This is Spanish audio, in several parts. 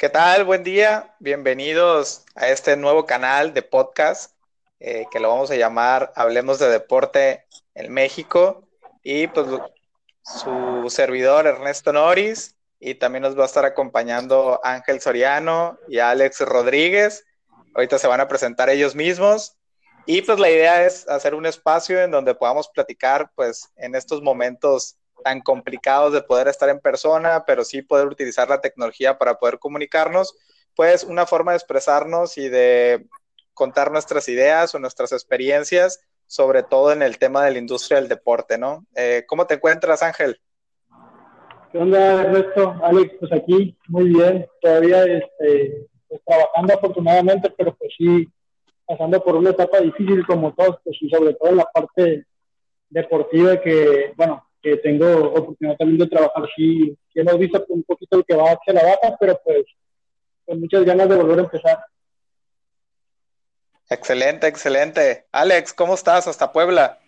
¿Qué tal? Buen día. Bienvenidos a este nuevo canal de podcast eh, que lo vamos a llamar Hablemos de Deporte en México. Y pues su servidor Ernesto Noris y también nos va a estar acompañando Ángel Soriano y Alex Rodríguez. Ahorita se van a presentar ellos mismos. Y pues la idea es hacer un espacio en donde podamos platicar pues en estos momentos tan complicados de poder estar en persona, pero sí poder utilizar la tecnología para poder comunicarnos, pues una forma de expresarnos y de contar nuestras ideas o nuestras experiencias, sobre todo en el tema de la industria del deporte, ¿no? Eh, ¿Cómo te encuentras, Ángel? ¿Qué onda, Ernesto? Alex, pues aquí, muy bien, todavía este, pues, trabajando afortunadamente, pero pues sí, pasando por una etapa difícil como todos, pues y sobre todo en la parte deportiva que, bueno, que tengo oportunidad también de trabajar, sí, que hemos visto un poquito el que va hacia la baja, pero pues con muchas ganas de volver a empezar. Excelente, excelente. Alex, ¿cómo estás? Hasta Puebla.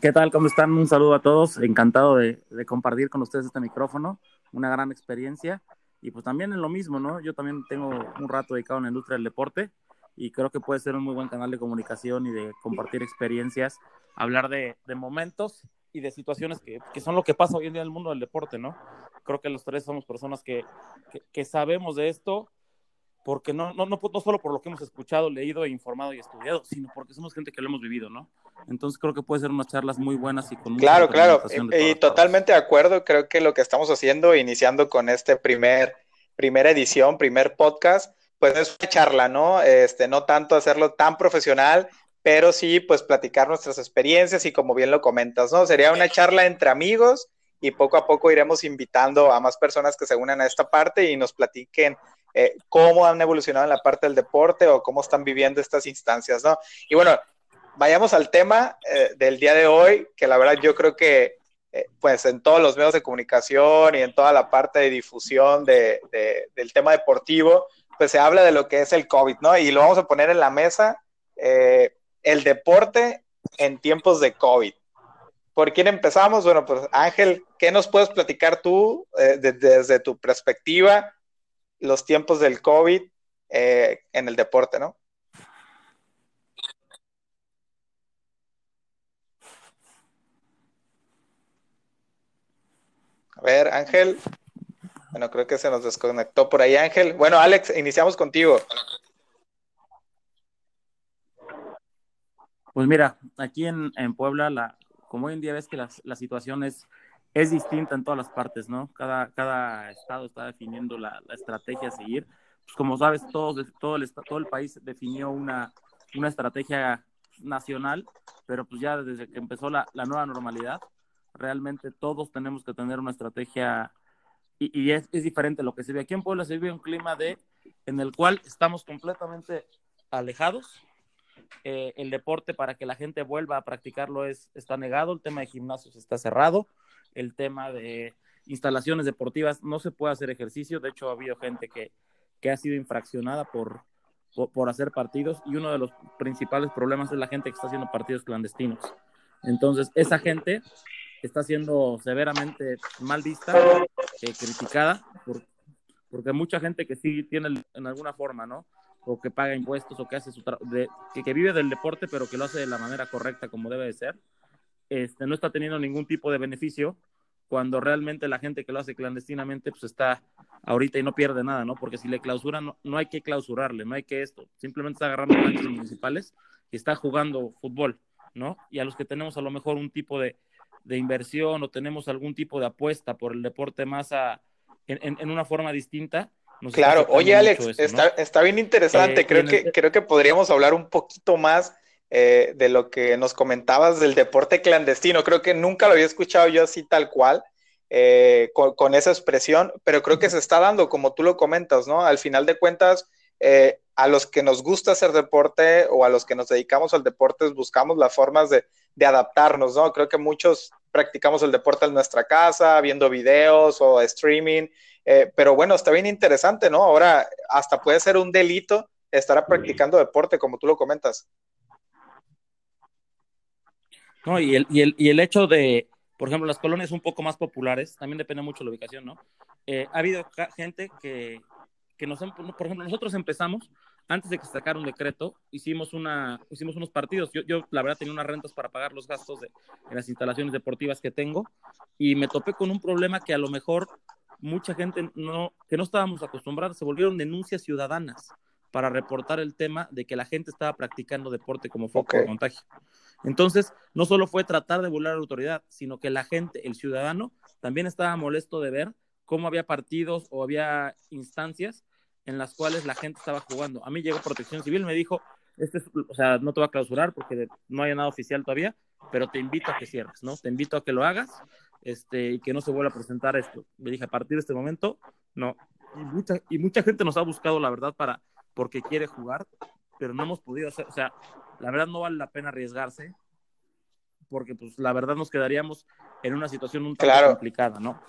¿Qué tal? ¿Cómo están? Un saludo a todos. Encantado de, de, compartir con ustedes este micrófono. Una gran experiencia. Y pues también en lo mismo, ¿no? Yo también tengo un rato dedicado en la industria del deporte y creo que puede ser un muy buen canal de comunicación y de compartir experiencias, hablar de, de momentos y de situaciones que, que, son lo que pasa hoy en día en el mundo del deporte, ¿no? Creo que los tres somos personas que, que, que sabemos de esto, porque no, no, no, no, solo por lo que hemos escuchado, leído, informado y estudiado, sino porque somos gente que lo hemos vivido, ¿no? Entonces creo que puede ser unas charlas muy buenas y con Claro, claro, y, y totalmente de acuerdo, creo que lo que estamos haciendo, iniciando con este primer, primera edición, primer podcast, pues es charla, ¿no? Este, no tanto hacerlo tan profesional, pero sí, pues platicar nuestras experiencias y como bien lo comentas, ¿no? Sería una charla entre amigos y poco a poco iremos invitando a más personas que se unan a esta parte y nos platiquen eh, cómo han evolucionado en la parte del deporte o cómo están viviendo estas instancias, ¿no? Y bueno, vayamos al tema eh, del día de hoy, que la verdad yo creo que eh, pues en todos los medios de comunicación y en toda la parte de difusión de, del tema deportivo, pues se habla de lo que es el COVID, ¿no? Y lo vamos a poner en la mesa, eh, el deporte en tiempos de COVID. ¿Por quién empezamos? Bueno, pues Ángel, ¿qué nos puedes platicar tú eh, de, desde tu perspectiva? los tiempos del COVID eh, en el deporte, ¿no? A ver, Ángel. Bueno, creo que se nos desconectó por ahí, Ángel. Bueno, Alex, iniciamos contigo. Pues mira, aquí en, en Puebla, la, como hoy en día ves que la, la situación es es distinta en todas las partes, ¿no? Cada, cada estado está definiendo la, la estrategia a seguir. Pues como sabes, todo, todo, el, todo el país definió una, una estrategia nacional, pero pues ya desde que empezó la, la nueva normalidad, realmente todos tenemos que tener una estrategia y, y es, es, diferente lo que se ve. Aquí en Puebla se vive un clima de, en el cual estamos completamente alejados. Eh, el deporte para que la gente vuelva a practicarlo es, está negado, el tema de gimnasios está cerrado, el tema de instalaciones deportivas, no se puede hacer ejercicio, de hecho ha habido gente que, que ha sido infraccionada por, por, por, hacer partidos y uno de los principales problemas es la gente que está haciendo partidos clandestinos. Entonces, esa gente está siendo severamente mal vista, eh, criticada, por, porque mucha gente que sí tiene en alguna forma, ¿no? O que paga impuestos o que hace su de, que, que vive del deporte, pero que lo hace de la manera correcta como debe de ser, este, no está teniendo ningún tipo de beneficio cuando realmente la gente que lo hace clandestinamente pues está ahorita y no pierde nada, ¿no? Porque si le clausuran, no, no hay que clausurarle, no hay que esto, simplemente está agarrando canchas municipales y está jugando fútbol, ¿no? Y a los que tenemos a lo mejor un tipo de, de inversión o tenemos algún tipo de apuesta por el deporte más a, en, en, una forma distinta. claro, oye Alex, eso, está, ¿no? está, bien interesante, eh, creo, que, creo que podríamos hablar un poquito más eh, de lo que nos comentabas del deporte clandestino. Creo que nunca lo había escuchado yo así tal cual, eh, con, con, esa expresión, pero creo que se está dando, como tú lo comentas, ¿no? Al final de cuentas, a los que nos gusta hacer deporte o a los que nos dedicamos al deporte, buscamos las formas de, de adaptarnos, ¿no? Creo que muchos practicamos el deporte en nuestra casa, viendo videos o streaming, eh, pero bueno, está bien interesante, ¿no? Ahora hasta puede ser un delito estar practicando deporte, como tú lo comentas. No, y el, y, el, y el hecho de, por ejemplo, las colonias un poco más populares, también depende mucho de la ubicación, ¿no? eh, ha habido gente que, que nos, por ejemplo, nosotros empezamos antes de que sacara un decreto, hicimos, una, hicimos unos partidos. Yo, yo, la verdad, tenía unas rentas para pagar los gastos de, las instalaciones deportivas que tengo y me topé con un problema que a lo mejor mucha gente no, que no estábamos acostumbrados, se volvieron denuncias ciudadanas para reportar el tema de que la gente estaba practicando deporte como foco de contagio. Entonces, no solo fue tratar de burlar a la autoridad, sino que la gente, el ciudadano, también estaba molesto de ver cómo había partidos o había instancias en las cuales la gente estaba jugando. A mí llegó Protección Civil, me dijo, este o sea, no te va a clausurar porque no hay nada oficial todavía, pero te invito a que cierres, ¿no? Te invito a que lo hagas este, y que no se vuelva a presentar esto. Me dije, a partir de este momento, no. Y mucha, y mucha gente nos ha buscado, la verdad, para, porque quiere jugar, pero no hemos podido hacer, o sea, la verdad no vale la pena arriesgarse, porque pues la verdad nos quedaríamos en una situación un tanto complicada, ¿no?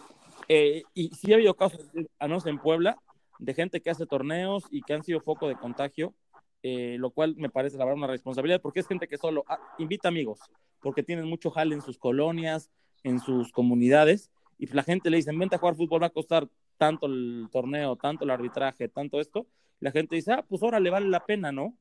Eh, y sí ha habido casos, a en Puebla, de gente que hace torneos y que han sido foco de contagio, eh, lo cual me parece la verdad una responsabilidad, porque es gente que solo ah, invita amigos, porque tienen mucho jale en sus colonias, en sus comunidades, y la gente le dice, vente a jugar fútbol, va a costar tanto el torneo, tanto el arbitraje, tanto esto, la gente dice, ah, pues ahora le vale la pena, ¿no?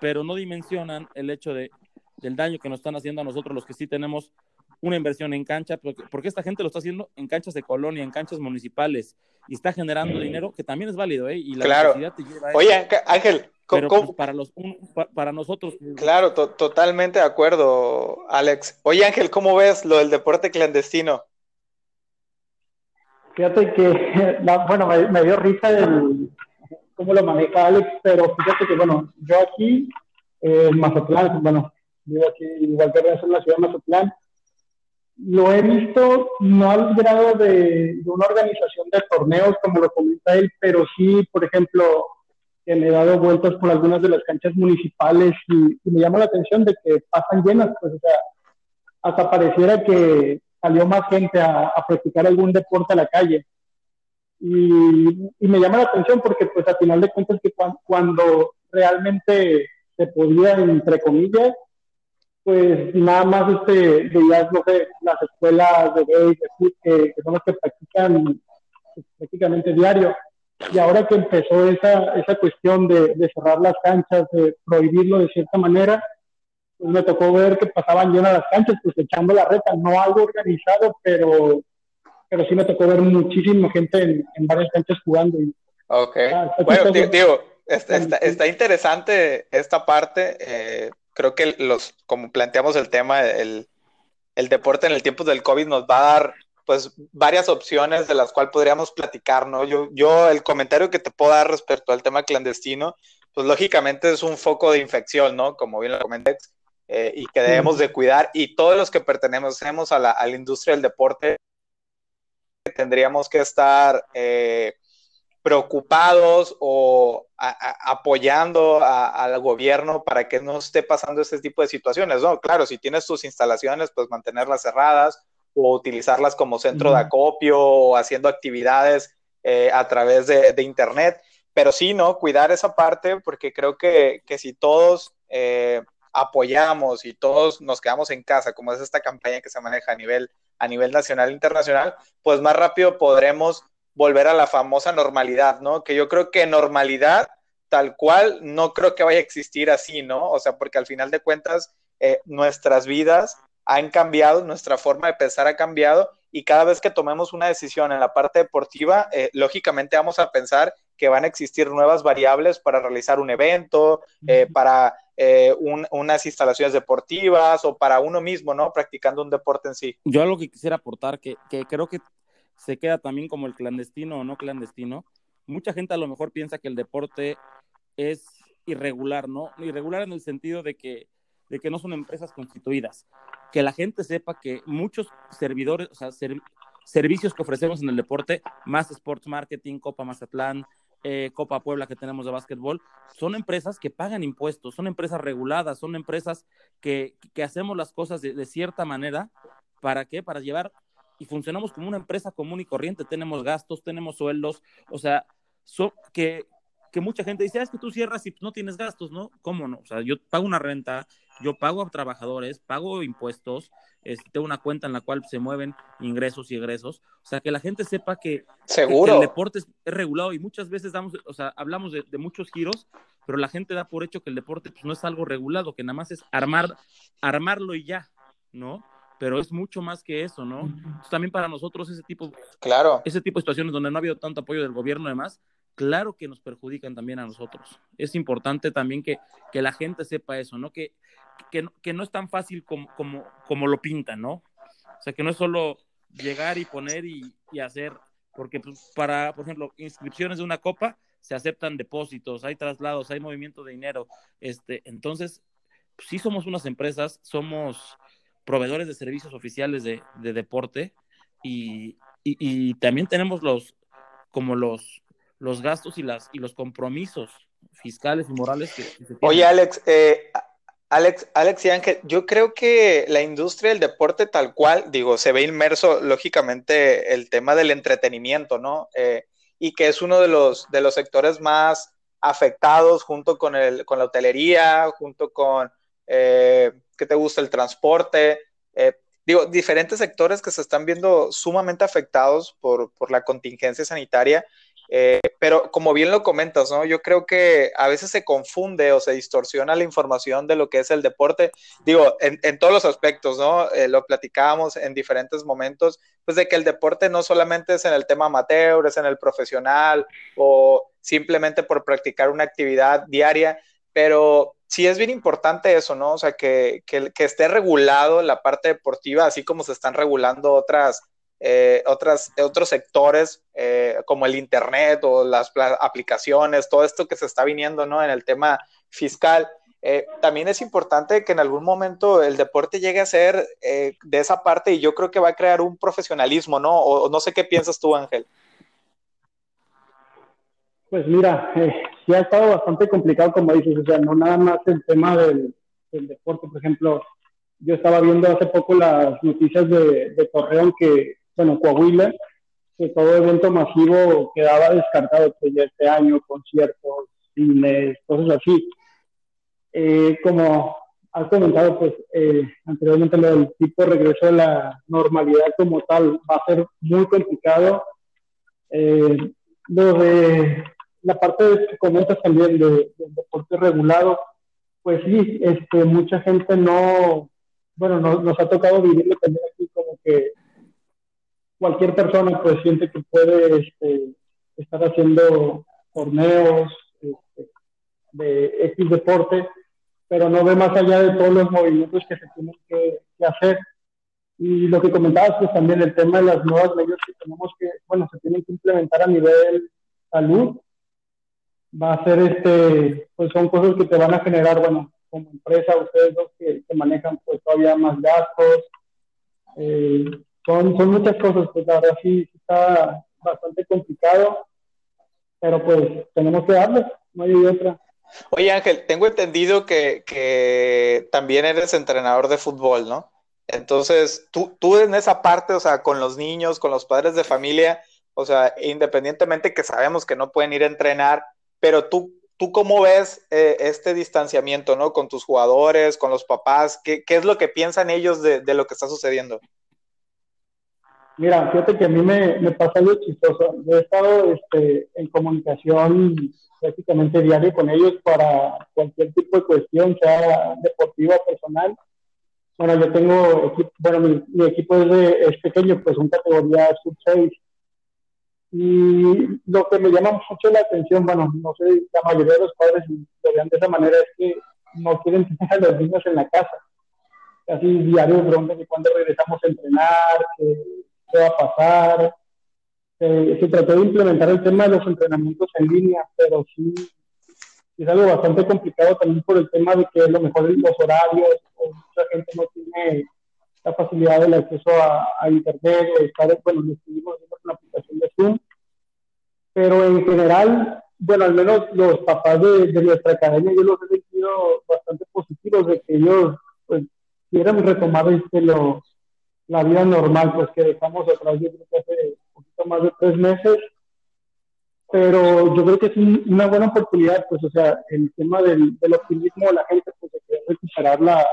Pero no dimensionan el hecho de, del daño que nos están haciendo a nosotros los que sí tenemos una inversión en cancha, porque, esta gente lo está haciendo en canchas de colonia, en canchas municipales, y está generando dinero, que también es válido, ¿eh? Y la claro. te lleva a Oye, Ángel, pero pues, para, los, para nosotros. Claro, totalmente de acuerdo, Alex. Oye, Ángel, ¿cómo ves lo del deporte clandestino? Fíjate que, bueno, me, dio risa el, cómo lo maneja Alex, pero fíjate que, bueno, yo aquí en Mazatlán, bueno, vivo aquí igual que en la ciudad de Mazatlán, lo he visto no al grado de, una organización de torneos como lo comenta él, pero sí, por ejemplo, que me he dado vueltas por algunas de las canchas municipales y, me llama la atención de que pasan llenas, pues, o sea, hasta pareciera que salió más gente a, practicar algún deporte a la calle. Y, y, me llama la atención porque, pues, al final de cuentas, que cuando realmente se podía, entre comillas, pues nada más este, veías, no sé, las escuelas de gays, que, que son las que practican pues, prácticamente diario. Y ahora que empezó esa, esa cuestión de, de, cerrar las canchas, de prohibirlo de cierta manera, pues me tocó ver que pasaban llenas las canchas, pues echando la reta, no algo organizado, pero, pero sí me tocó ver muchísima gente en, en varias canchas jugando. Y, ok. bueno, digo, está, está, está, interesante esta parte. Eh, creo que los, como planteamos el tema, el, el deporte en el tiempo del COVID nos va a dar pues varias opciones de las cuales podríamos platicar, ¿no? Yo, yo el comentario que te puedo dar respecto al tema clandestino, pues lógicamente es un foco de infección, ¿no? Como bien lo comenté, eh, y que debemos de cuidar, y todos los que pertenecemos a la, a la industria del deporte, tendríamos que estar eh, preocupados o apoyando al gobierno para que no esté pasando este tipo de situaciones, ¿no? Claro, si tienes tus instalaciones, pues mantenerlas cerradas o utilizarlas como centro de acopio o haciendo actividades eh, a través de, Internet, pero sí, ¿no? Cuidar esa parte porque creo que, si todos eh, apoyamos y todos nos quedamos en casa, como es esta campaña que se maneja a nivel, a nivel nacional e internacional, pues más rápido podremos volver a la famosa normalidad, ¿no? Que yo creo que normalidad tal cual no creo que vaya a existir así, ¿no? O sea, porque al final de cuentas eh, nuestras vidas han cambiado, nuestra forma de pensar ha cambiado y cada vez que tomemos una decisión en la parte deportiva, eh, lógicamente vamos a pensar que van a existir nuevas variables para realizar un evento, eh, para unas instalaciones deportivas o para uno mismo, ¿no? Practicando un deporte en sí. Yo algo que quisiera aportar, que, que creo que se queda también como el clandestino o no clandestino. Mucha gente a lo mejor piensa que el deporte es irregular, ¿no? Irregular en el sentido de que, de que no son empresas constituidas. Que la gente sepa que muchos servidores, o sea, servicios que ofrecemos en el deporte, más Sports Marketing, Copa Mazatlán, eh, Copa Puebla que tenemos de básquetbol, son empresas que pagan impuestos, son empresas reguladas, son empresas que, que hacemos las cosas de, de, cierta manera. ¿Para qué? Para llevar y funcionamos como una empresa común y corriente, tenemos gastos, tenemos sueldos, o sea, que, que mucha gente dice, ah, es que tú cierras y no tienes gastos, ¿no? ¿Cómo no? O sea, yo pago una renta, yo pago a trabajadores, pago impuestos, este, tengo una cuenta en la cual se mueven ingresos y egresos. O sea, que la gente sepa que, el deporte es, regulado y muchas veces damos, o sea, hablamos de, muchos giros, pero la gente da por hecho que el deporte pues, no es algo regulado, que nada más es armar, armarlo y ya, ¿no? Pero es mucho más que eso, ¿no? también para nosotros ese tipo, claro. ese tipo de situaciones donde no ha habido tanto apoyo del gobierno, además, claro que nos perjudican también a nosotros. Es importante también que, que la gente sepa eso, ¿no? Que, que, no es tan fácil como, como, como lo pintan, ¿no? O sea, que no es solo llegar y poner y, hacer, porque pues, para, por ejemplo, inscripciones de una copa se aceptan depósitos, hay traslados, hay movimiento de dinero, este, entonces, pues, sí somos unas empresas, somos proveedores de servicios oficiales de, deporte y, y, también tenemos los, como los, los gastos y, las, y los compromisos fiscales y morales que, se Oye, Alex, eh, Alex, Alex y Ángel, yo creo que la industria del deporte tal cual, digo, se ve inmerso lógicamente el tema del entretenimiento, ¿no? Eh, y que es uno de los, de los sectores más afectados junto con, el, con la hotelería, junto con, eh, ¿qué te gusta? El transporte. Eh, digo, diferentes sectores que se están viendo sumamente afectados por, por la contingencia sanitaria eh, pero como bien lo comentas, ¿no? Yo creo que a veces se confunde o se distorsiona la información de lo que es el deporte. Digo, en, todos los aspectos, ¿no? Eh, lo platicábamos en diferentes momentos, pues de que el deporte no solamente es en el tema amateur, es en el profesional o simplemente por practicar una actividad diaria, pero sí es bien importante eso, ¿no? O sea, que, que, esté regulado la parte deportiva, así como se están regulando otras eh, otras, otros sectores eh, como el Internet o las aplicaciones, todo esto que se está viniendo ¿no? en el tema fiscal. Eh, también es importante que en algún momento el deporte llegue a ser de esa parte y yo creo que va a crear un profesionalismo, ¿no? O, no sé qué piensas tú, Ángel. Pues mira, sí ha estado bastante complicado, como dices, o sea, no nada más el tema del, deporte, por ejemplo, yo estaba viendo hace poco las noticias de, de Torreón que bueno, Coahuila, que todo evento masivo quedaba descartado pues, ya este año, conciertos, cines, cosas así. Eh, como has comentado, pues eh, anteriormente lo del tipo regreso a la normalidad como tal va a ser muy complicado. Eh, lo de la parte de comentas también de, del deporte regulado, pues sí, este, mucha gente no, bueno, nos ha tocado vivirlo también aquí como que cualquier persona pues siente que puede este, estar haciendo torneos este, de X deporte, pero no ve más allá de todos los movimientos que se tienen que, hacer. Y lo que comentabas, pues también el tema de las nuevas leyes que tenemos que, bueno, se tienen que implementar a nivel salud, va a ser este, pues son cosas que te van a generar, bueno, como empresa, ustedes dos que, manejan pues todavía más gastos, eh, son, son muchas cosas, pues la verdad sí, está bastante complicado, pero pues tenemos que darle, no hay otra. Oye Ángel, tengo entendido que, que también eres entrenador de fútbol, ¿no? Entonces, tú, tú en esa parte, o sea, con los niños, con los padres de familia, o sea, independientemente que sabemos que no pueden ir a entrenar, pero tú, tú cómo ves eh, este distanciamiento, ¿no? Con tus jugadores, con los papás, ¿qué, qué es lo que piensan ellos de, de, lo que está sucediendo? Mira, fíjate que a mí me, me pasa algo chistoso. Yo he estado este, en comunicación prácticamente diario con ellos para cualquier tipo de cuestión, sea deportiva personal. Bueno, yo tengo bueno, mi, equipo es, de, es, pequeño, pues son categoría sub-6. Y lo que me llama mucho la atención, bueno, no sé, la mayoría de los padres lo vean de esa manera, es que no quieren tener a los niños en la casa. Casi diario broncas cuando regresamos a entrenar, que qué va a pasar. Eh, se trató de implementar el tema de los entrenamientos en línea, pero sí es algo bastante complicado también por el tema de que a lo mejor los horarios, o mucha gente no tiene la facilidad del acceso a, internet o estar, bueno, lo estuvimos viendo con la aplicación de Zoom, pero en general, bueno, al menos los papás de, nuestra academia, yo los he sentido bastante positivos de que ellos pues, quieran retomar este, los, la vida normal, pues que dejamos atrás, yo creo que hace un poquito más de tres meses. pero yo creo que es una buena oportunidad, pues, o sea, el tema del, del optimismo de la gente, pues, de querer recuperar la,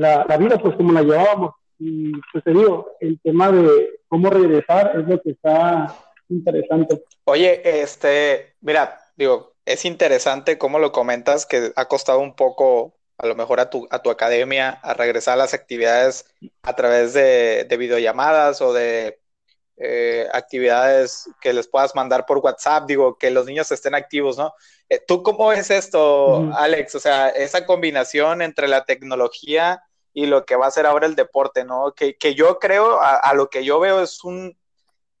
la, la, vida, pues, como la llevábamos. Y, pues, te digo, el tema de cómo regresar es lo que está interesante. Oye, este, mira, digo, es interesante cómo lo comentas, que ha costado un poco, a lo mejor a tu, a tu academia, a regresar a las actividades a través de, de videollamadas o de eh, actividades que les puedas mandar por WhatsApp, digo, que los niños estén activos, ¿no? Eh, ¿Tú cómo ves esto, Alex? O sea, esa combinación entre la tecnología y lo que va a ser ahora el deporte, ¿no? Que, que yo creo, a, lo que yo veo es un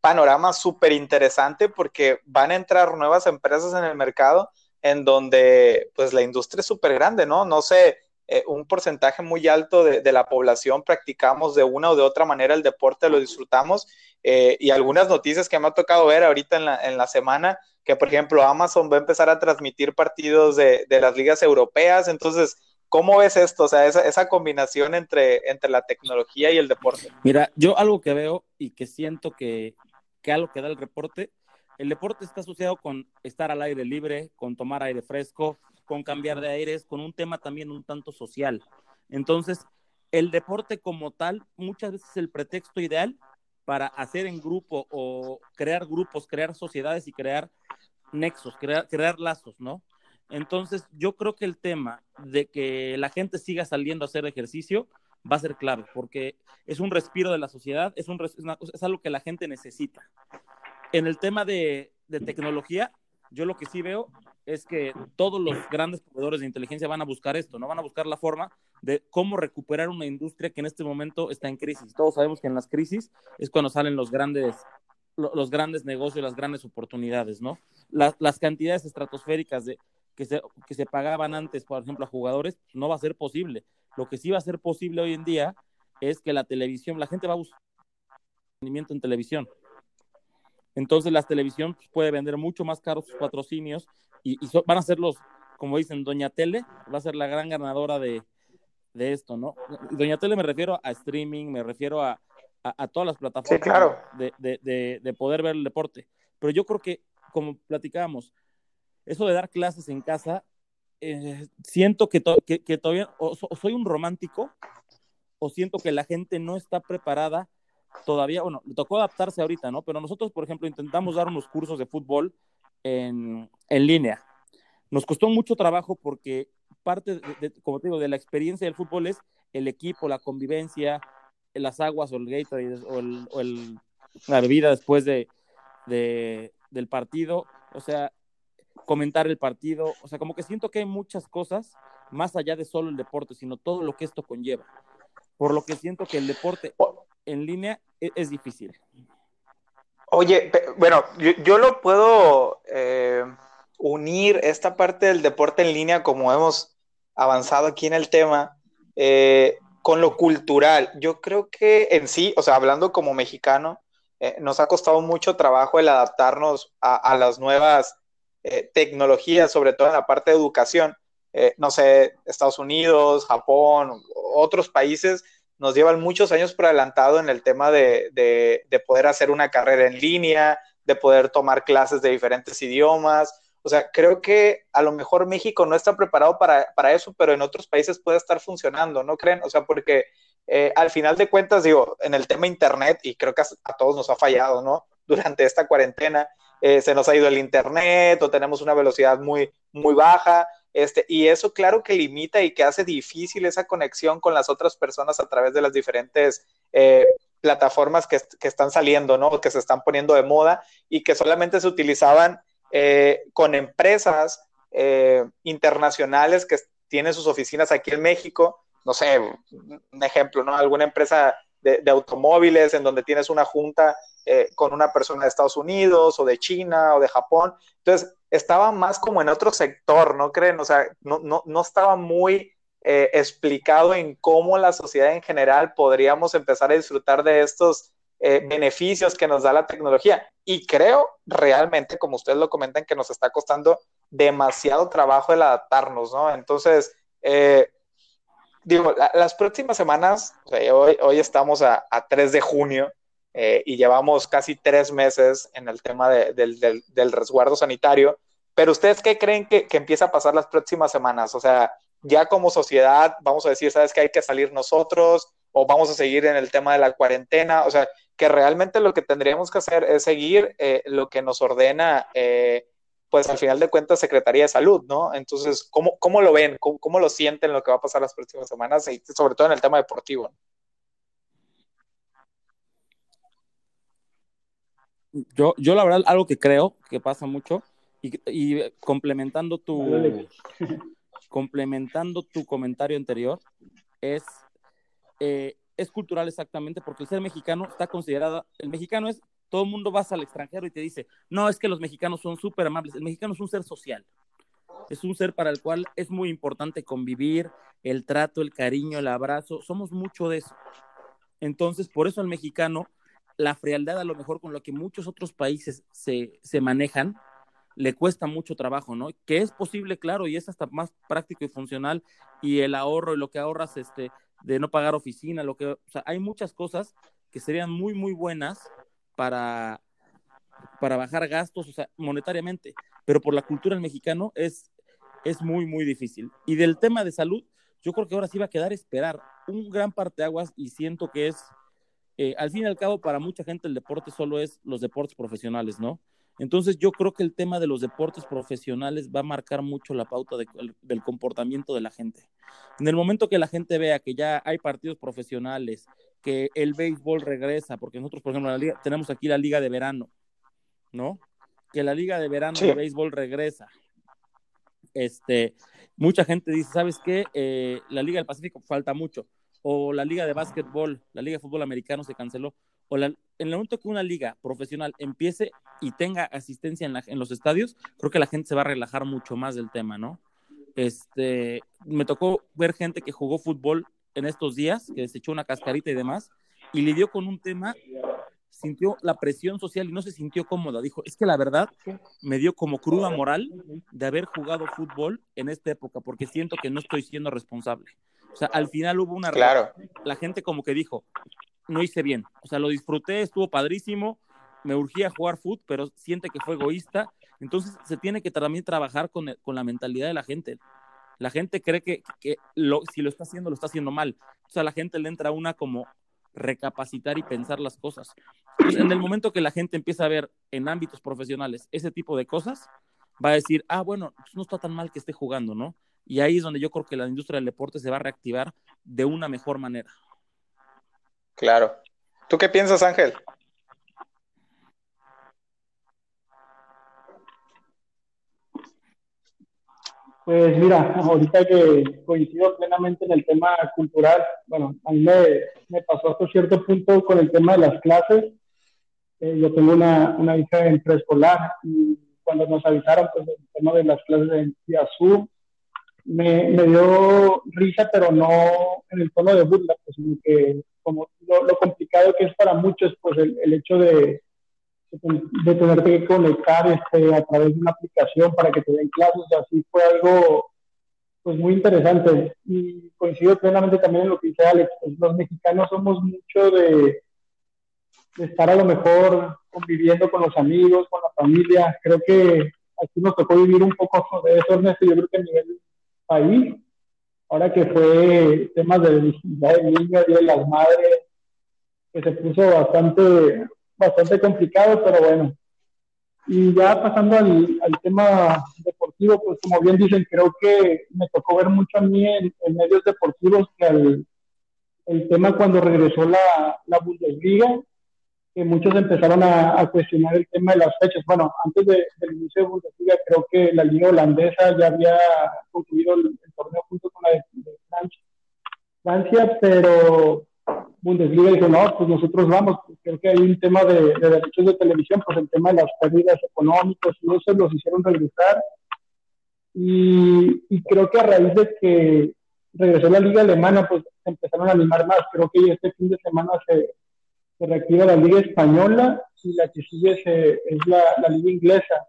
panorama súper interesante porque van a entrar nuevas empresas en el mercado en donde pues la industria es súper grande, ¿no? No sé, eh, un porcentaje muy alto de, de, la población practicamos de una o de otra manera el deporte, lo disfrutamos eh, y algunas noticias que me ha tocado ver ahorita en la, en la, semana, que por ejemplo Amazon va a empezar a transmitir partidos de, de las ligas europeas, entonces, ¿cómo ves esto? O sea, esa, combinación entre, entre la tecnología y el deporte. Mira, yo algo que veo y que siento que, que algo que da el reporte, el deporte está asociado con estar al aire libre, con tomar aire fresco, con cambiar de aires, con un tema también un tanto social. Entonces, el deporte como tal muchas veces es el pretexto ideal para hacer en grupo o crear grupos, crear sociedades y crear nexos, crear, crear lazos, ¿no? Entonces, yo creo que el tema de que la gente siga saliendo a hacer ejercicio va a ser clave, porque es un respiro de la sociedad, es, un, es, algo que la gente necesita. En el tema de, de tecnología, yo lo que sí veo es que todos los grandes proveedores de inteligencia van a buscar esto, ¿no? Van a buscar la forma de cómo recuperar una industria que en este momento está en crisis. Todos sabemos que en las crisis es cuando salen los grandes, los grandes negocios, las grandes oportunidades, ¿no? Las, las cantidades estratosféricas de, que, se, que se pagaban antes, por ejemplo, a jugadores, no va a ser posible. Lo que sí va a ser posible hoy en día es que la televisión, la gente va a buscar entretenimiento en televisión. Entonces la televisión pues, puede vender mucho más caros sus patrocinios y, van a ser los, como dicen, Doña Tele va a ser la gran ganadora de, de esto, ¿no? Doña Tele me refiero a streaming, me refiero a, a, todas las plataformas claro. de, de, de, poder ver el deporte. Pero yo creo que, como platicábamos, eso de dar clases en casa, eh, siento que, que, todavía soy un romántico o siento que la gente no está preparada todavía, bueno, le tocó adaptarse ahorita, ¿no? Pero nosotros, por ejemplo, intentamos dar unos cursos de fútbol en, en línea. Nos costó mucho trabajo porque parte, de, como te digo, de la experiencia del fútbol es el equipo, la convivencia, las aguas o el Gatorade o, el, o la bebida después de, de, del partido, o sea, comentar el partido, o sea, como que siento que hay muchas cosas más allá de solo el deporte, sino todo lo que esto conlleva. Por lo que siento que el deporte en línea es, es difícil. Oye, bueno, yo, yo lo puedo eh, unir esta parte del deporte en línea, como hemos avanzado aquí en el tema, eh, con lo cultural. Yo creo que en sí, o sea, hablando como mexicano, eh, nos ha costado mucho trabajo el adaptarnos a, a las nuevas eh, tecnologías, sobre todo en la parte de educación. Eh, no sé, Estados Unidos, Japón, otros países nos llevan muchos años por adelantado en el tema de, de, de, poder hacer una carrera en línea, de poder tomar clases de diferentes idiomas. O sea, creo que a lo mejor México no está preparado para, para eso, pero en otros países puede estar funcionando, ¿no creen? O sea, porque eh, al final de cuentas, digo, en el tema Internet, y creo que a, a todos nos ha fallado, ¿no? Durante esta cuarentena, eh, se nos ha ido el Internet o tenemos una velocidad muy, muy baja. Este, y eso claro que limita y que hace difícil esa conexión con las otras personas a través de las diferentes eh, plataformas que, que, están saliendo, ¿no? Que se están poniendo de moda y que solamente se utilizaban eh, con empresas internacionales que tienen sus oficinas aquí en México. No sé, un ejemplo, ¿no? Alguna empresa de, de automóviles en donde tienes una junta eh, con una persona de Estados Unidos o de China o de Japón. Entonces, estaba más como en otro sector, ¿no creen? O sea, no, no, no estaba muy eh, explicado en cómo la sociedad en general podríamos empezar a disfrutar de estos eh, beneficios que nos da la tecnología. Y creo realmente, como ustedes lo comentan, que nos está costando demasiado trabajo el adaptarnos, ¿no? Entonces, digo, la, las próximas semanas, hoy, hoy, estamos a, a, 3 de junio, eh, y llevamos casi tres meses en el tema del, resguardo sanitario. Pero ustedes qué creen que, que, empieza a pasar las próximas semanas? O sea, ya como sociedad vamos a decir, ¿sabes que hay que salir nosotros? ¿O vamos a seguir en el tema de la cuarentena? O sea, que realmente lo que tendríamos que hacer es seguir eh, lo que nos ordena, eh, pues al final de cuentas, Secretaría de Salud, ¿no? Entonces, ¿cómo, cómo lo ven? ¿Cómo, ¿Cómo, lo sienten lo que va a pasar las próximas semanas? Y sobre todo en el tema deportivo. Yo, yo la verdad, algo que creo que pasa mucho, y, y complementando tu complementando tu comentario anterior, es, eh, es cultural exactamente, porque el ser mexicano está considerado, el mexicano es, todo el mundo vas al extranjero y te dice, no, es que los mexicanos son súper amables, el mexicano es un ser social, es un ser para el cual es muy importante convivir, el trato, el cariño, el abrazo, somos mucho de eso. Entonces, por eso el mexicano, la frialdad a lo mejor con lo que muchos otros países se, se manejan, le cuesta mucho trabajo, ¿no? Que es posible, claro, y es hasta más práctico y funcional, y el ahorro y lo que ahorras este, de no pagar oficina, lo que, hay muchas cosas que serían muy, muy buenas para, para bajar gastos, o sea, monetariamente, pero por la cultura del mexicano es, es muy, muy difícil. Y del tema de salud, yo creo que ahora sí va a quedar esperar un gran parteaguas y siento que es, eh, al fin y al cabo, para mucha gente el deporte solo es los deportes profesionales, ¿no? Entonces yo creo que el tema de los deportes profesionales va a marcar mucho la pauta del comportamiento de la gente. En el momento que la gente vea que ya hay partidos profesionales, que el béisbol regresa, porque nosotros, por ejemplo, tenemos aquí la liga de verano, ¿no? Que la liga de verano de béisbol regresa. Este, mucha gente dice, ¿sabes qué? Eh, la liga del Pacífico falta mucho. O la liga de básquetbol, la liga de fútbol americano se canceló o en el momento que una liga profesional empiece y tenga asistencia en, los estadios, creo que la gente se va a relajar mucho más del tema, ¿no? Este, me tocó ver gente que jugó fútbol en estos días, que se echó una cascarita y demás, y lidió con un tema, sintió la presión social y no se sintió cómoda. Dijo, es que la verdad me dio como cruda moral de haber jugado fútbol en esta época, porque siento que no estoy siendo responsable. O sea, al final hubo una... Claro. La gente como que dijo, no hice bien. O sea, lo disfruté, estuvo padrísimo, me urgía jugar fútbol, pero siente que fue egoísta. Entonces se tiene que también trabajar con, con la mentalidad de la gente. La gente cree que, que lo, si lo está haciendo, lo está haciendo mal. O sea, a la gente le entra una como recapacitar y pensar las cosas. Entonces, en el momento que la gente empieza a ver en ámbitos profesionales ese tipo de cosas, va a decir, ah, bueno, pues no está tan mal que esté jugando, ¿no? Y ahí es donde yo creo que la industria del deporte se va a reactivar de una mejor manera. Claro. ¿Tú qué piensas, Ángel? Pues mira, ahorita que coincido plenamente en el tema cultural, bueno, a mí me, pasó hasta cierto punto con el tema de las clases. Eh, yo tengo una, una, hija en preescolar y cuando nos avisaron pues, el tema de las clases en Zoom, me, me, dio risa, pero no en el tono de burla, pues, que como lo, complicado que es para muchos, pues el, el hecho de, tenerte que conectar este, a través de una aplicación para que te den clases, así fue algo pues muy interesante. Y coincido plenamente también en lo que dice Alex, pues, los mexicanos somos mucho de, de, estar a lo mejor conviviendo con los amigos, con la familia, creo que aquí nos tocó vivir un poco de eso, Ernesto, yo creo que a nivel país, ahora que fue temas de visibilidad de niños, Día de las Madres, que se puso bastante, bastante complicado, pero bueno. Y ya pasando al, al, tema deportivo, pues como bien dicen, creo que me tocó ver mucho a mí en, medios deportivos que el tema cuando regresó la, la Bundesliga, que muchos empezaron a, cuestionar el tema de las fechas. Bueno, antes de, del inicio de Bundesliga, creo que la liga holandesa ya había concluido el, torneo junto con la de, Francia, Francia, pero Bundesliga dijo, no, pues nosotros vamos, creo que hay un tema de, derechos de televisión, pues el tema de las pérdidas económicas y eso los hicieron regresar. Y, y creo que a raíz de que regresó la liga alemana, pues empezaron a animar más. Creo que este fin de semana se, se reactiva la liga española y la que sigue es la, la, liga inglesa.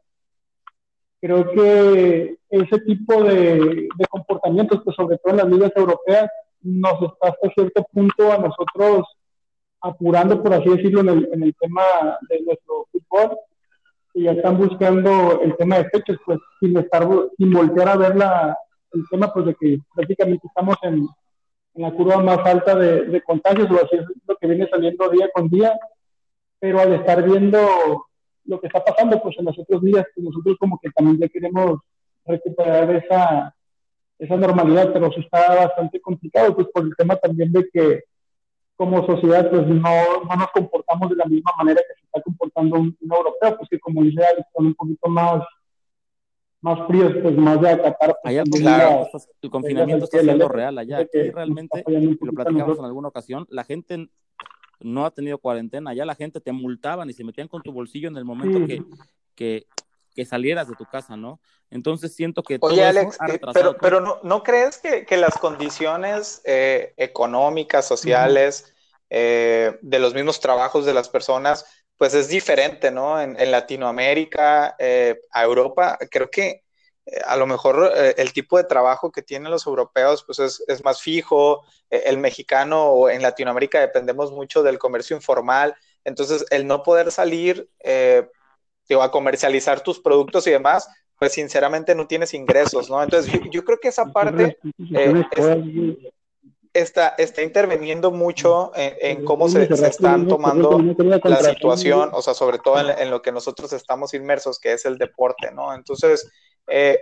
Creo que ese tipo de, de, comportamientos, pues sobre todo en las ligas europeas, nos está hasta cierto punto a nosotros apurando, por así decirlo, en el, en el tema de nuestro fútbol y ya están buscando el tema de fechas, pues sin estar, sin voltear a ver la, el tema, pues de que prácticamente estamos en, en la curva más alta de, de, contagios, o así es lo que viene saliendo día con día, pero al estar viendo lo que está pasando, pues en los otros días, pues nosotros como que también ya queremos recuperar esa, esa normalidad, pero eso está bastante complicado, pues por el tema también de que como sociedad pues no, no nos comportamos de la misma manera que se está comportando un, un europeo, pues que como dice Alex, son un poquito más más fríos, pues más de acatar. Pues, allá claro, el confinamiento está siendo real allá. Aquí realmente, lo platicamos en alguna ocasión, la gente no ha tenido cuarentena, allá la gente te multaban y se metían con tu bolsillo en el momento que, que, que, salieras de tu casa, ¿no? Entonces siento que... Oye, Alex, eh, pero, pero no, ¿no crees que, que las condiciones eh, económicas, sociales, eh, de los mismos trabajos de las personas, pues es diferente, ¿no? En, en Latinoamérica, eh, a Europa, creo que eh, a lo mejor eh, el tipo de trabajo que tienen los europeos, pues es, es más fijo, eh, el mexicano o en Latinoamérica dependemos mucho del comercio informal, entonces el no poder salir, digo, a comercializar tus productos y demás, pues sinceramente no tienes ingresos, ¿no? Entonces yo, yo creo que esa parte es, está, está interviniendo mucho en, en cómo se, se, están tomando la situación, o sea, sobre todo en, en, lo que nosotros estamos inmersos, que es el deporte, ¿no? Entonces, eh,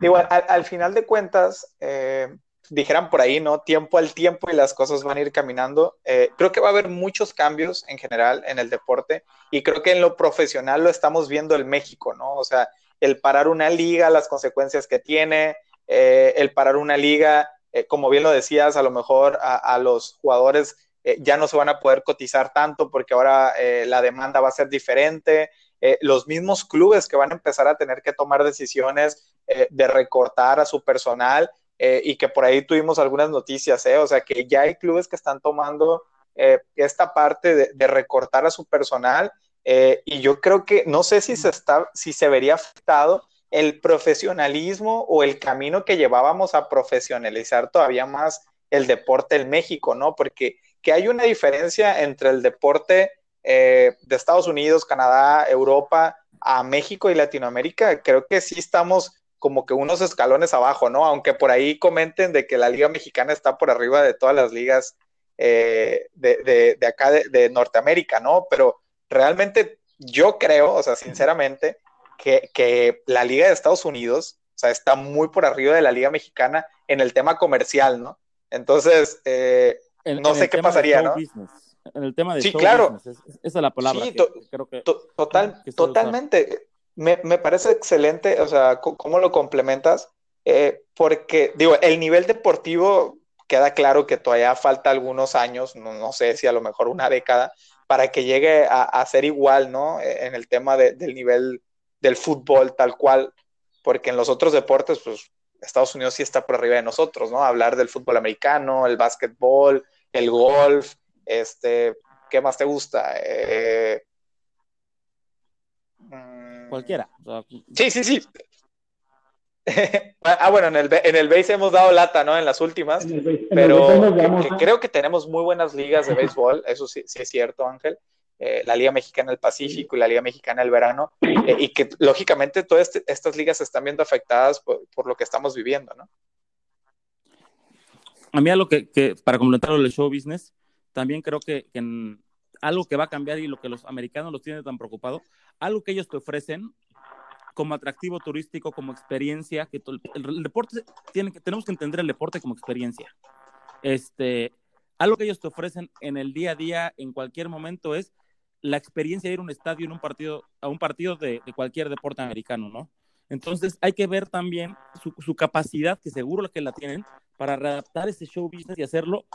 digo, al, al, final de cuentas, eh, dijeran por ahí, ¿no? Tiempo al tiempo y las cosas van a ir caminando. Eh, creo que va a haber muchos cambios en general en el deporte y creo que en lo profesional lo estamos viendo en México, ¿no? O sea, el parar una liga, las consecuencias que tiene, eh, el parar una liga eh, como bien lo decías, a lo mejor a, a los jugadores eh, ya no se van a poder cotizar tanto porque ahora eh, la demanda va a ser diferente. Eh, los mismos clubes que van a empezar a tener que tomar decisiones de recortar a su personal y que por ahí tuvimos algunas noticias, o sea que ya hay clubes que están tomando esta parte de, de, recortar a su personal y yo creo que no sé si se está, si se vería afectado el profesionalismo o el camino que llevábamos a profesionalizar todavía más el deporte en México, ¿no? Porque que hay una diferencia entre el deporte eh, de Estados Unidos, Canadá, Europa, a México y Latinoamérica, creo que sí estamos como que unos escalones abajo, ¿no? Aunque por ahí comenten de que la Liga Mexicana está por arriba de todas las ligas eh, de, de, acá de Norteamérica, ¿no? Pero realmente yo creo, o sea, sinceramente, que, que, la Liga de Estados Unidos, o sea, está muy por arriba de la Liga Mexicana en el tema comercial, ¿no? Entonces, eh, en, no en sé qué pasaría, ¿no? Business. En el tema de sí, claro. Business, es, esa es la palabra. Sí, que, to, creo que, to, total, que totalmente. Me, me, parece excelente, o sea, cómo lo complementas, eh, porque, digo, el nivel deportivo queda claro que todavía falta algunos años, no, no sé si a lo mejor una década, para que llegue a, a ser igual, ¿no? En el tema de, del nivel del fútbol tal cual, porque en los otros deportes, pues Estados Unidos sí está por arriba de nosotros, ¿no? Hablar del fútbol americano, el básquetbol, el golf, este, ¿qué más te gusta? Eh... Cualquiera. Sí, sí, sí. ah, bueno, en el, en el base hemos dado lata, ¿no? En las últimas, en pero que, que creo que tenemos muy buenas ligas de béisbol, eso sí, sí es cierto, Ángel eh, la Liga Mexicana del Pacífico y la Liga Mexicana del Verano, eh, y que lógicamente todas este, estas ligas se están viendo afectadas por, por, lo que estamos viviendo, ¿no? A mí algo que, que para complementar el show business, también creo que, que en, algo que va a cambiar y lo que los americanos los tienen tan preocupados, algo que ellos te ofrecen como atractivo turístico, como experiencia, que el, el, deporte tiene que, tenemos que entender el deporte como experiencia. Este, algo que ellos te ofrecen en el día a día, en cualquier momento, es la experiencia de ir a un estadio en un partido, a un partido de, de cualquier deporte americano, ¿no? Entonces hay que ver también su, su, capacidad, que seguro que la tienen, para readaptar ese show business y hacerlo.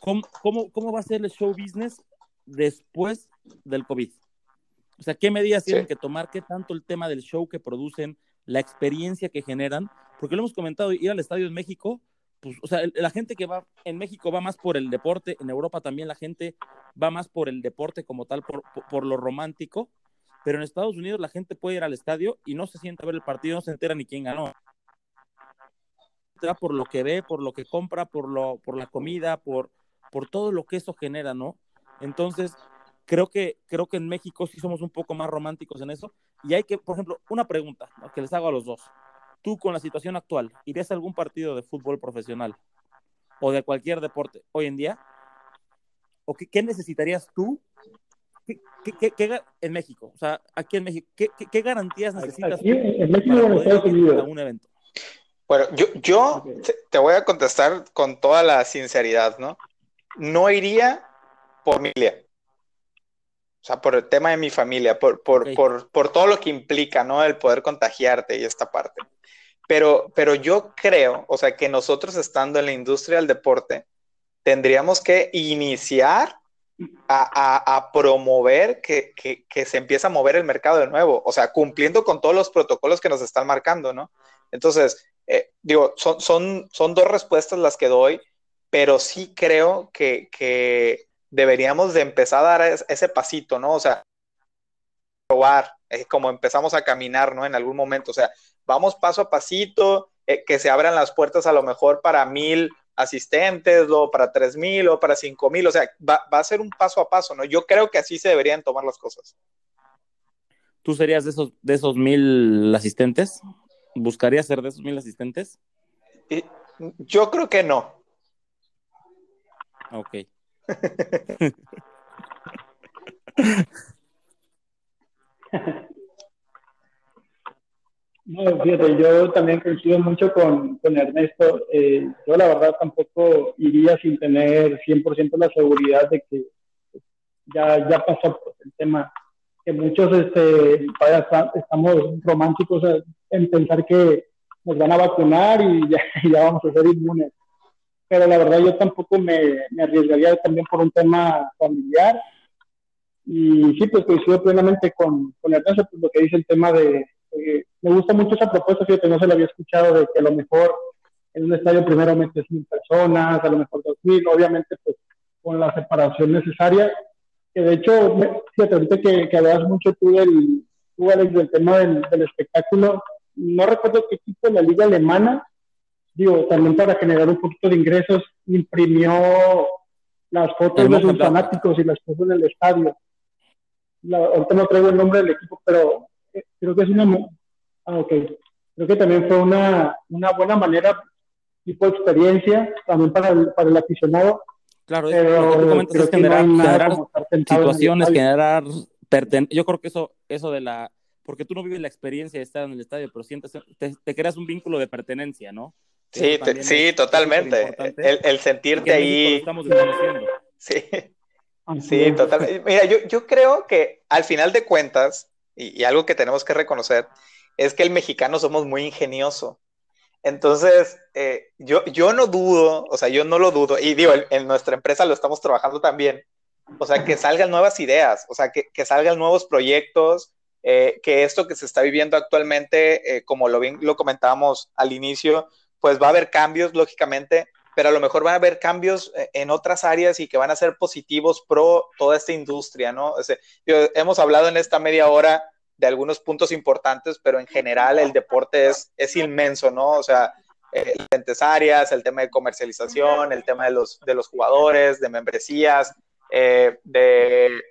¿Cómo, cómo, cómo va a ser el show business después del COVID? O sea, ¿qué medidas sí. tienen que tomar? ¿Qué tanto el tema del show que producen, la experiencia que generan? Porque lo hemos comentado, ir al estadio en México pues, o sea, la gente que va en México va más por el deporte, en Europa también la gente va más por el deporte como tal, por, por, lo romántico, pero en Estados Unidos la gente puede ir al estadio y no se sienta a ver el partido, no se entera ni quién ganó. Por lo que ve, por lo que compra, por, lo, por la comida, por, por todo lo que eso genera, ¿no? Entonces, creo que, creo que en México sí somos un poco más románticos en eso. Y hay que, por ejemplo, una pregunta que les hago a los dos. Tú, con la situación actual, ¿irías a algún partido de fútbol profesional o de cualquier deporte hoy en día? ¿O qué, necesitarías tú ¿Qué, en México? O sea, aquí en México, ¿qué, garantías necesitas en México para poder ir a un evento? Bueno, yo, yo te voy a contestar con toda la sinceridad, ¿no? No iría por mi familia. O sea, por el tema de mi familia, por, por, por, por, todo lo que implica, ¿no? El poder contagiarte y esta parte. Pero, pero yo creo, o sea, que nosotros estando en la industria del deporte, tendríamos que iniciar a, promover que, se empiece a mover el mercado de nuevo, o sea, cumpliendo con todos los protocolos que nos están marcando, ¿no? Entonces, eh, digo, son, son, son dos respuestas las que doy, pero sí creo que, deberíamos de empezar a dar ese pasito, ¿no? O sea, probar, eh, como empezamos a caminar, ¿no? En algún momento, o sea, vamos paso a pasito, eh, que se abran las puertas a lo mejor para mil asistentes, o para 3.000 o para 5.000, o sea, va, a ser un paso a paso, ¿no? Yo creo que así se deberían tomar las cosas. ¿Tú serías de esos, de esos mil asistentes? ¿Buscarías ser de esos mil asistentes? yo creo que no. Ok. No, fíjate, yo también coincido mucho con, con Ernesto. Eh, yo la verdad tampoco iría sin tener 100% la seguridad de que ya, ya pasó el tema. Que muchos este, estamos románticos en pensar que nos van a vacunar y ya, ya vamos a ser inmunes. Pero la verdad yo tampoco me, me arriesgaría también por un tema familiar. Y sí, pues coincido plenamente con, con Ernesto, pues, lo que dice el tema de me gusta mucho esa propuesta, fíjate, no se la había escuchado, de que a lo mejor en un estadio primero metes mil personas, a lo mejor dos mil, obviamente pues con la separación necesaria, que de hecho, fíjate, ahorita que, que hablas mucho tú del, tú, del tema del, espectáculo, no recuerdo qué tipo de la liga alemana, digo, también para generar un poquito de ingresos, imprimió las fotos de sus fanáticos y las cosas del estadio. ahorita no traigo el nombre del equipo, pero creo que es una, ah, okay. creo que también fue una, una buena manera, tipo experiencia, también para el, para el aficionado. Claro, lo que tú es generar, generar situaciones, generar yo creo que eso, eso de la, porque tú no vives la experiencia de estar en el estadio, pero sientes, te, creas un vínculo de pertenencia, ¿no? Sí, sí, totalmente. El, el, sentirte ahí. Estamos sí. Sí, totalmente. Mira, yo, yo creo que al final de cuentas, y, algo que tenemos que reconocer es que el mexicano somos muy ingenioso. Entonces, eh, yo, yo no dudo, o sea, yo no lo dudo, y digo, en, nuestra empresa lo estamos trabajando también, o sea, que salgan nuevas ideas, o sea, que, que salgan nuevos proyectos, eh, que esto que se está viviendo actualmente, eh, como lo, lo comentábamos al inicio, pues va a haber cambios, lógicamente, pero a lo mejor van a haber cambios en otras áreas y que van a ser positivos pro toda esta industria, ¿no? hemos hablado en esta media hora de algunos puntos importantes, pero en general el deporte es, es inmenso, ¿no? O sea, eh, diferentes áreas, el tema de comercialización, el tema de los, de los jugadores, de membresías, eh, de,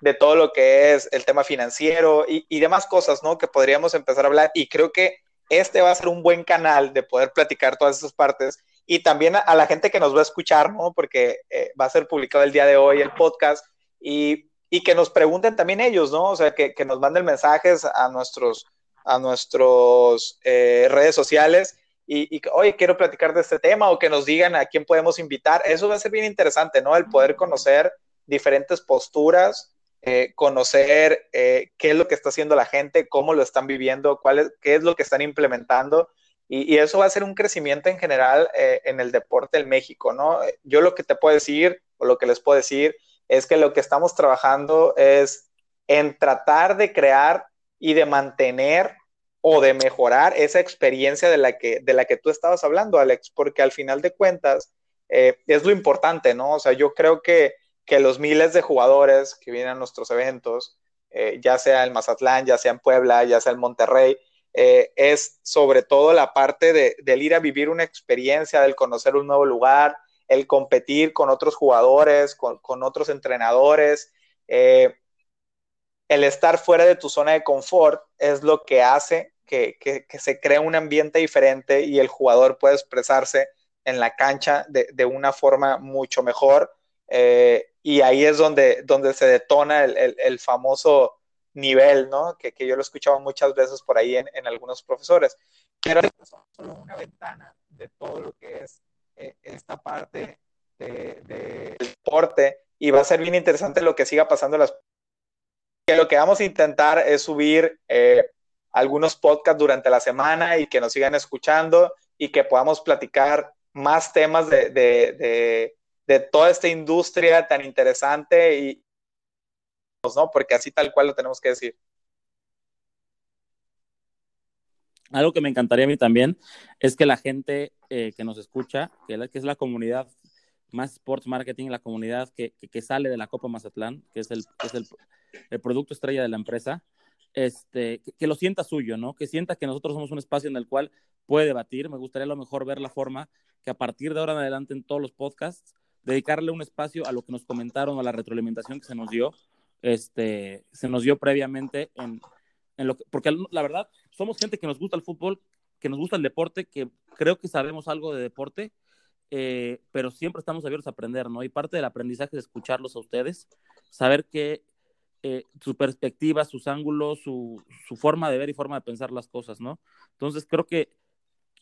de, todo lo que es el tema financiero y, y demás cosas, ¿no? Que podríamos empezar a hablar y creo que este va a ser un buen canal de poder platicar todas esas partes y también a, la gente que nos va a escuchar, ¿no? Porque eh, va a ser publicado el día de hoy el podcast y, y que nos pregunten también ellos, ¿no? O sea, que, que nos manden mensajes a nuestros, a nuestros eh, redes sociales y, y, oye, quiero platicar de este tema o que nos digan a quién podemos invitar. Eso va a ser bien interesante, ¿no? El poder conocer diferentes posturas, eh, conocer qué es lo que está haciendo la gente, cómo lo están viviendo, cuál qué es lo que están implementando y, eso va a ser un crecimiento en general eh, en el deporte en México, ¿no? Yo lo que te puedo decir, o lo que les puedo decir, es que lo que estamos trabajando es en tratar de crear y de mantener o de mejorar esa experiencia de la que, de la que tú estabas hablando, Alex, porque al final de cuentas eh, es lo importante, ¿no? O sea, yo creo que, que los miles de jugadores que vienen a nuestros eventos, eh, ya sea en Mazatlán, ya sea en Puebla, ya sea en Monterrey, eh, es sobre todo la parte de, del ir a vivir una experiencia, del conocer un nuevo lugar, el competir con otros jugadores, con, otros entrenadores. Eh, el estar fuera de tu zona de confort es lo que hace que, se cree un ambiente diferente y el jugador puede expresarse en la cancha de, una forma mucho mejor. Eh, y ahí es donde, donde se detona el, famoso nivel, ¿no? Que, yo lo he escuchado muchas veces por ahí en, algunos profesores. Pero es solo una ventana de todo lo que es eh, esta parte del deporte y va a ser bien interesante lo que siga pasando las que lo que vamos a intentar es subir eh, algunos podcasts durante la semana y que nos sigan escuchando y que podamos platicar más temas de, de, toda esta industria tan interesante y ¿no? Porque así tal cual lo tenemos que decir. Algo que me encantaría a mí también es que la gente eh, que nos escucha, que, es la comunidad más sports marketing, la comunidad que, que, sale de la Copa Mazatlán, que es el, es el producto estrella de la empresa, este, que, lo sienta suyo, ¿no? Que sienta que nosotros somos un espacio en el cual puede debatir. Me gustaría a lo mejor ver la forma que a partir de ahora en adelante en todos los podcasts, dedicarle un espacio a lo que nos comentaron, a la retroalimentación que se nos dio, este, se nos dio previamente en, en lo que, porque la verdad, somos gente que nos gusta el fútbol, que nos gusta el deporte, que creo que sabemos algo de deporte, eh, pero siempre estamos abiertos a aprender, ¿no? Y parte del aprendizaje es escucharlos a ustedes, saber que eh, su perspectiva, sus ángulos, su, forma de ver y forma de pensar las cosas, ¿no? Entonces creo que,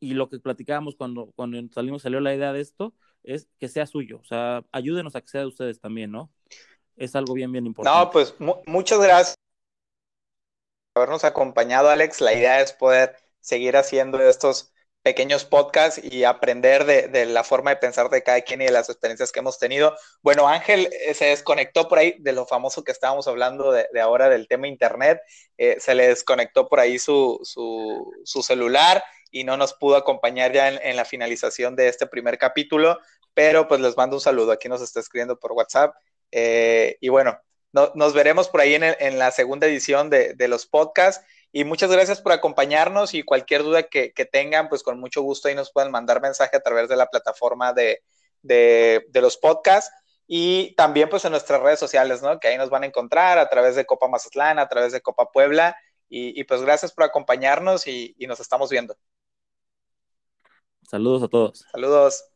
y lo que platicábamos cuando, cuando salimos, salió la idea de esto, es que sea suyo, o sea, ayúdenos a que sea de ustedes también, ¿no? Es algo bien, bien importante. No, pues muchas gracias por habernos acompañado, Alex. La idea es poder seguir haciendo estos pequeños podcasts y aprender de, la forma de pensar de cada quien y de las experiencias que hemos tenido. Bueno, Ángel eh, se desconectó por ahí de lo famoso que estábamos hablando de, ahora del tema Internet. Eh, se le desconectó por ahí su, celular y no nos pudo acompañar ya en, la finalización de este primer capítulo, pero pues les mando un saludo. Aquí nos está escribiendo por WhatsApp. Eh, y bueno, nos veremos por ahí en, la segunda edición de los podcasts. Y muchas gracias por acompañarnos y cualquier duda que, tengan, pues con mucho gusto ahí nos pueden mandar mensaje a través de la plataforma de, los podcasts y también pues en nuestras redes sociales, ¿no? Que ahí nos van a encontrar a través de Copa Mazatlán, a través de Copa Puebla y, pues gracias por acompañarnos y nos estamos viendo. Saludos a todos. Saludos.